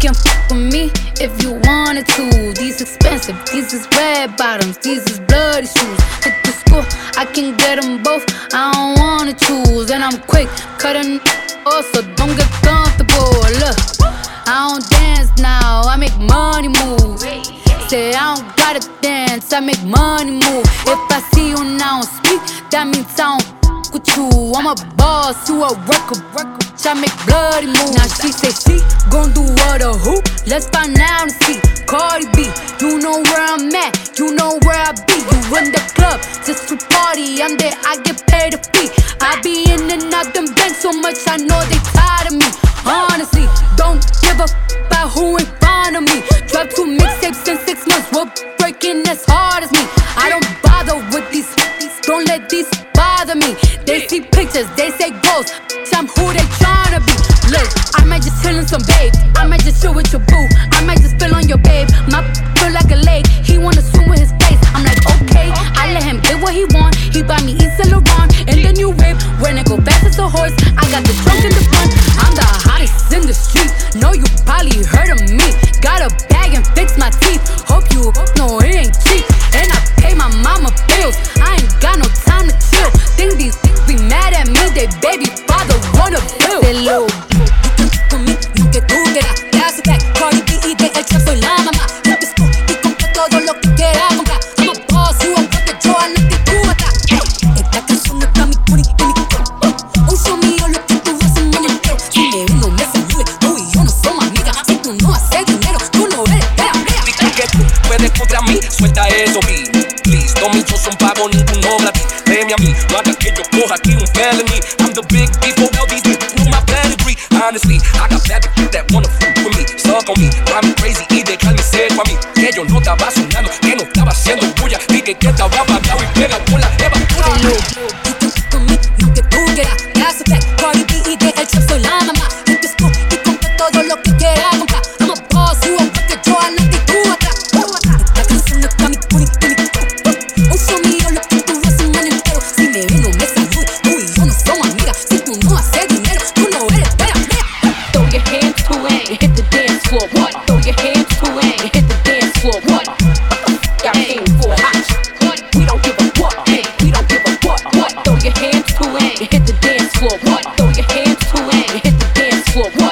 can fuck with me if you wanted to. These expensive, these is red bottoms, these is bloody shoes. Hit the school, I can get them both. I don't wanna choose, and I'm quick cutting off, so don't get comfortable. Look, I don't dance now, I make money move. Say I don't gotta dance, I make money move. If I see you now speak, that means I don't with you. I'm a boss, you a worker. I make bloody moves. Now she say she gon' do what a who? Let's find out and see. Cardi B, you know where I'm at, you know where I be. You in the club just to party. I'm there, I get paid a fee. I be in and out them banks so much, I know they tired of me. Honestly, don't give a f- about who in front of me. Drop two mixtapes in six months, we're breaking as hard as me. I don't bother with these, don't let these bother me. They see pictures, they say goals. Babe. I might just chill with your boo. I might just spill on your babe. My feel like a lake. He wanna swim with his face. I'm like, okay. I let him get what he want. He buy me Yves Saint Laurent and the new whip. When it go fast as a horse, I got the trunk in the front. I'm the hottest in the street. Know you probably heard of me. Got a bag and fix my teeth. Hope you know it ain't cheap. And I pay my mama bills. I ain't got no time to chill. Think these be mad at me, they baby father wanna build. Say, little que tú quieras. Classic back, Cardi B y de trap soy la mamá. Yo te escojo y compro todo lo que quieras comprar. I'm a boss, you a worker, yo a la actitud atrás. Esta canción es pa' mi booty y mi cuerpo. Uso mío lo que tú haces un año entero. Si me uno me salude, tú y yo no somos amigas. Si tú no haces dinero, tú no eres pera, pera. Dicen que tú puedes contra mí, suelta eso, B. Please, no me son pago ninguno gratis. Créeme a mí, no hagas que yo coja aquí un felony. I'm the big people, well, Honestly, I got bad bitches that wanna fuck with me, suck on me, drive me crazy y dejarme seco a mí. Que yo no estaba soñando, que no estaba haciendo bulla, dije que estaba apagado y pega con la. floor. What? Throw your hands to it and hit the dance floor. What? Y'all came for hot. What? We don't give a what. Hey, we don't give a what. What? Throw your hands to it and hit the dance floor. What? Throw your hands to it and hit the dance floor. What?